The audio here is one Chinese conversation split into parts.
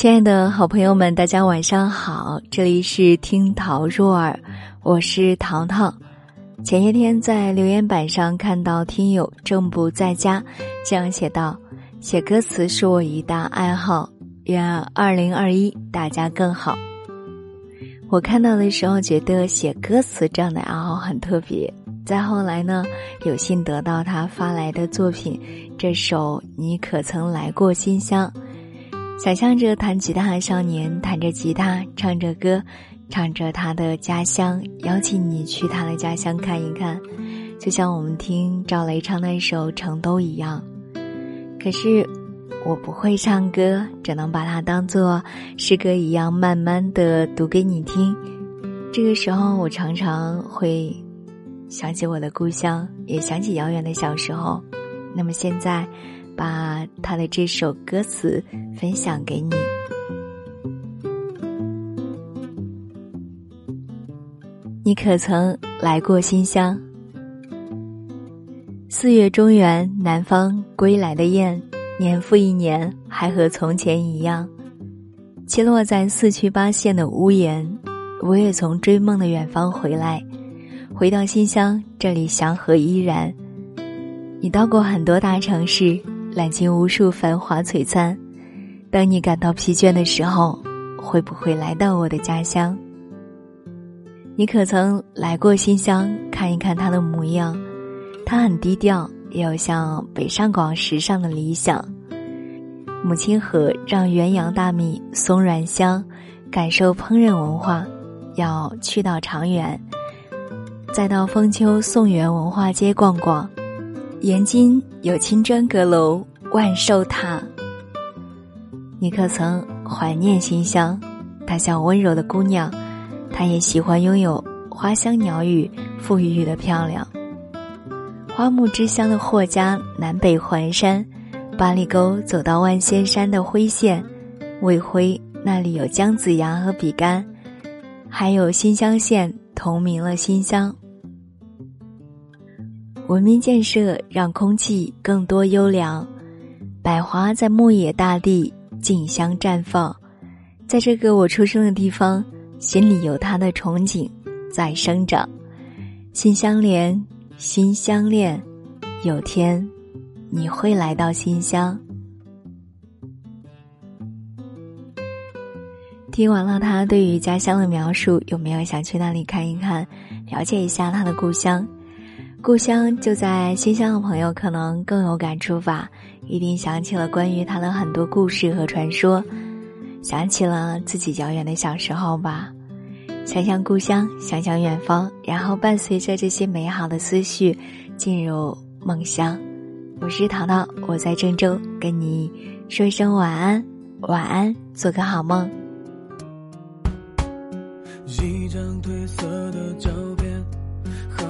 亲爱的好朋友们，大家晚上好，这里是听桃若耳，我是淘淘。前些天在留言板上看到听友正不在家这样写道：“写歌词是我一大爱好，愿二零二一大家更好。”我看到的时候觉得写歌词这样的爱好很特别。再后来呢，有幸得到他发来的作品，这首《你可曾来过新乡》。想象着弹吉他的少年，弹着吉他，唱着歌，唱着他的家乡，邀请你去他的家乡看一看，就像我们听赵雷唱那首《成都》一样。可是，我不会唱歌，只能把它当做诗歌一样，慢慢的读给你听。这个时候，我常常会想起我的故乡，也想起遥远的小时候。那么现在。把他的这首歌词分享给你。你可曾来过新乡？四月中原，南方归来的雁，年复一年，还和从前一样，栖落在四区八县的屋檐。我也从追梦的远方回来，回到新乡，这里祥和依然。你到过很多大城市。揽尽无数繁华璀璨。当你感到疲倦的时候，会不会来到我的家乡？你可曾来过新乡看一看它的模样？它很低调，也有像北上广时尚的理想。母亲河让元阳大米松软香，感受烹饪文化，要去到长垣，再到丰丘宋元文化街逛逛。延津有青砖阁楼、万寿塔。你可曾怀念新乡？她像温柔的姑娘，她也喜欢拥有花香鸟语、馥郁郁的漂亮。花木之乡的霍家南北环山，八里沟走到万仙山的辉县，魏辉那里有姜子牙和比干，还有新乡县同名了新乡。文明建设让空气更多优良，百花在牧野大地竞相绽放，在这个我出生的地方，心里有它的憧憬在生长。心相连，心相恋，有天你会来到新乡。听完了他对于家乡的描述，有没有想去那里看一看，了解一下他的故乡？故乡就在新乡的朋友可能更有感触吧，一定想起了关于他的很多故事和传说，想起了自己遥远的小时候吧。想想故乡，想想远方，然后伴随着这些美好的思绪，进入梦乡。我是淘淘，我在郑州，跟你说一声晚安，晚安，做个好梦。一张褪色的照片，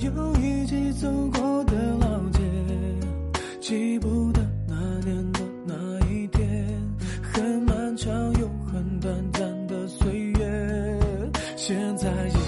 又一起走过的老街，记不得那年的那一天，很漫长又很短暂的岁月，现在也。